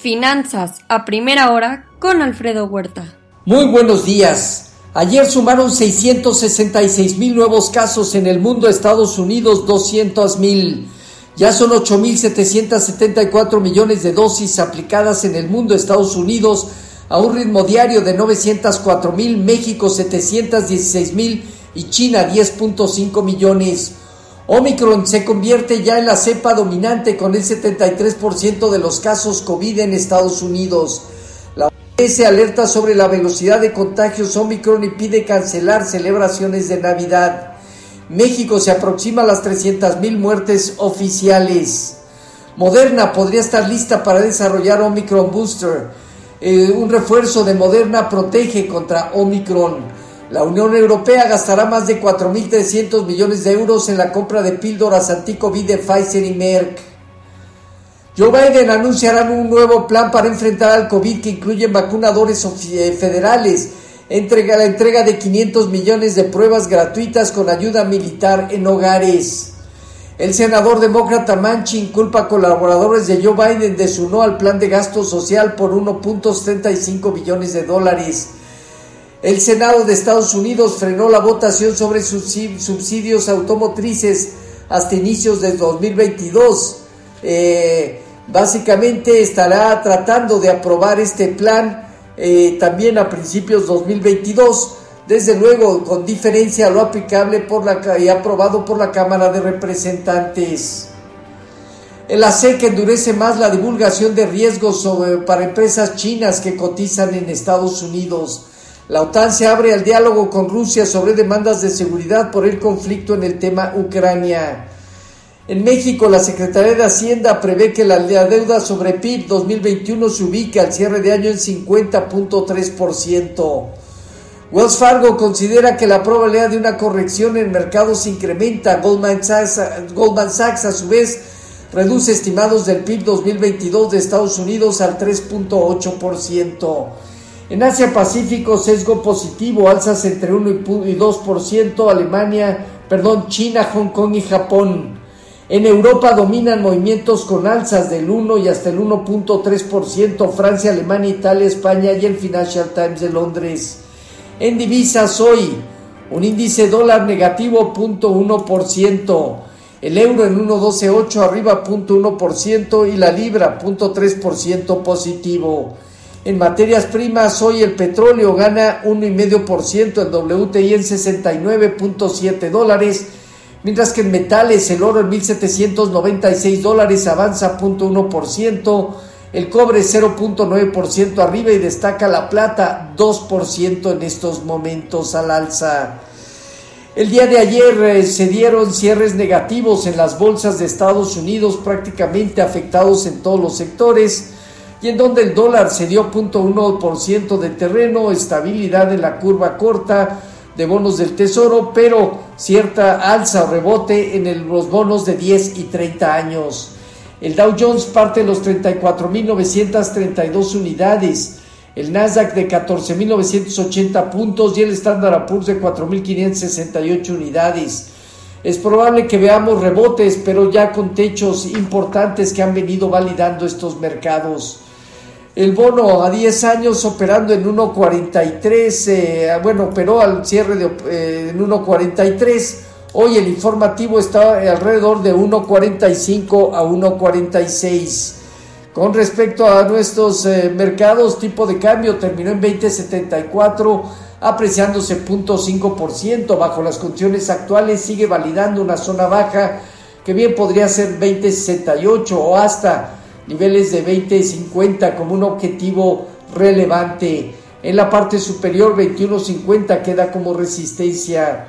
Finanzas a primera hora con Alfredo Huerta. Muy buenos días. Ayer sumaron 666 mil nuevos casos en el mundo, Estados Unidos 200 mil. Ya son 8.774 millones de dosis aplicadas en el mundo, Estados Unidos, a un ritmo diario de 904 mil, México 716 mil y China 10.5 millones. Omicron se convierte ya en la cepa dominante con el 73% de los casos COVID en Estados Unidos. La OMS alerta sobre la velocidad de contagios Omicron y pide cancelar celebraciones de Navidad. México se aproxima a las 300.000 muertes oficiales. Moderna podría estar lista para desarrollar Omicron Booster. Eh, un refuerzo de Moderna protege contra Omicron. La Unión Europea gastará más de 4.300 millones de euros en la compra de píldoras anti-COVID de Pfizer y Merck. Joe Biden anunciará un nuevo plan para enfrentar al COVID que incluye vacunadores eh, federales, entrega la entrega de 500 millones de pruebas gratuitas con ayuda militar en hogares. El senador demócrata Manchin culpa a colaboradores de Joe Biden de su no al plan de gasto social por 1.35 billones de dólares. El Senado de Estados Unidos frenó la votación sobre subsidios automotrices hasta inicios del 2022. Eh, básicamente estará tratando de aprobar este plan eh, también a principios 2022. Desde luego, con diferencia a lo aplicable por la, y aprobado por la Cámara de Representantes. El ASEC endurece más la divulgación de riesgos para empresas chinas que cotizan en Estados Unidos. La OTAN se abre al diálogo con Rusia sobre demandas de seguridad por el conflicto en el tema Ucrania. En México, la Secretaría de Hacienda prevé que la deuda sobre PIB 2021 se ubique al cierre de año en 50.3%. Wells Fargo considera que la probabilidad de una corrección en mercados incrementa. Goldman Sachs, Goldman Sachs a su vez reduce estimados del PIB 2022 de Estados Unidos al 3.8%. En Asia Pacífico, sesgo positivo, alzas entre 1 y 2%, Alemania, perdón, China, Hong Kong y Japón. En Europa dominan movimientos con alzas del 1 y hasta el 1.3%, Francia, Alemania, Italia, España y el Financial Times de Londres. En divisas hoy, un índice dólar negativo 0.1%, el euro en 1.128 arriba 0.1% y la libra 0.3% positivo. En materias primas, hoy el petróleo gana 1,5%, el WTI en 69.7 dólares, mientras que en metales el oro en 1.796 dólares avanza 0.1%, el cobre 0.9% arriba y destaca la plata 2% en estos momentos al alza. El día de ayer eh, se dieron cierres negativos en las bolsas de Estados Unidos, prácticamente afectados en todos los sectores y en donde el dólar se dio 0.1% de terreno, estabilidad en la curva corta de bonos del tesoro, pero cierta alza o rebote en los bonos de 10 y 30 años. El Dow Jones parte de los 34.932 unidades, el Nasdaq de 14.980 puntos y el Standard Poor's de 4.568 unidades. Es probable que veamos rebotes, pero ya con techos importantes que han venido validando estos mercados. El bono a 10 años operando en 1.43, eh, bueno, operó al cierre de, eh, en 1.43. Hoy el informativo está alrededor de 1.45 a 1.46. Con respecto a nuestros eh, mercados, tipo de cambio terminó en 20.74, apreciándose 0.5%. Bajo las condiciones actuales sigue validando una zona baja que bien podría ser 20.68 o hasta niveles de 20 y 50 como un objetivo relevante. En la parte superior 21.50 queda como resistencia.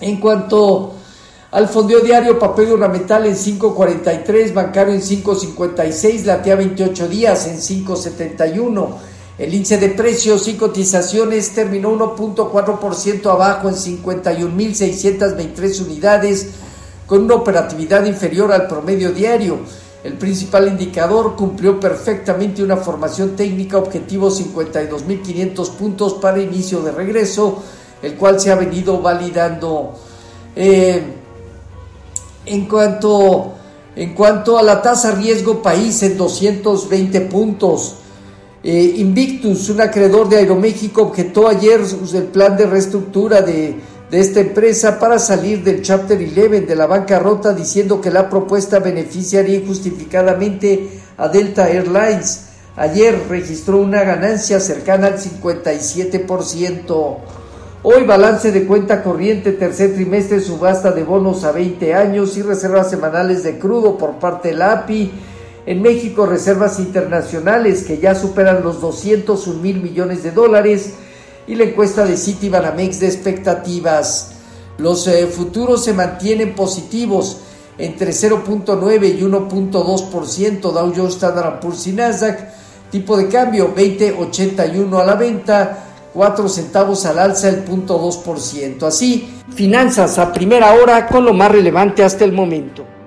En cuanto al fondeo diario, papel ornamental en 5.43, bancario en 5.56, latea 28 días en 5.71. El índice de precios y cotizaciones terminó 1.4% abajo en 51.623 unidades, con una operatividad inferior al promedio diario. El principal indicador cumplió perfectamente una formación técnica objetivo 52.500 puntos para inicio de regreso, el cual se ha venido validando. Eh, en cuanto En cuanto a la tasa riesgo país en 220 puntos. Eh, Invictus, un acreedor de Aeroméxico, objetó ayer el plan de reestructura de, de esta empresa para salir del Chapter 11 de la bancarrota, diciendo que la propuesta beneficiaría injustificadamente a Delta Airlines. Ayer registró una ganancia cercana al 57%. Hoy balance de cuenta corriente, tercer trimestre, subasta de bonos a 20 años y reservas semanales de crudo por parte de la API. En México, reservas internacionales que ya superan los 201 mil millones de dólares y la encuesta de Citibanamex de expectativas. Los eh, futuros se mantienen positivos entre 0.9 y 1.2%, Dow Jones, Standard Poor's y Nasdaq. Tipo de cambio 20.81 a la venta, 4 centavos al alza el 0.2%. Así, finanzas a primera hora con lo más relevante hasta el momento.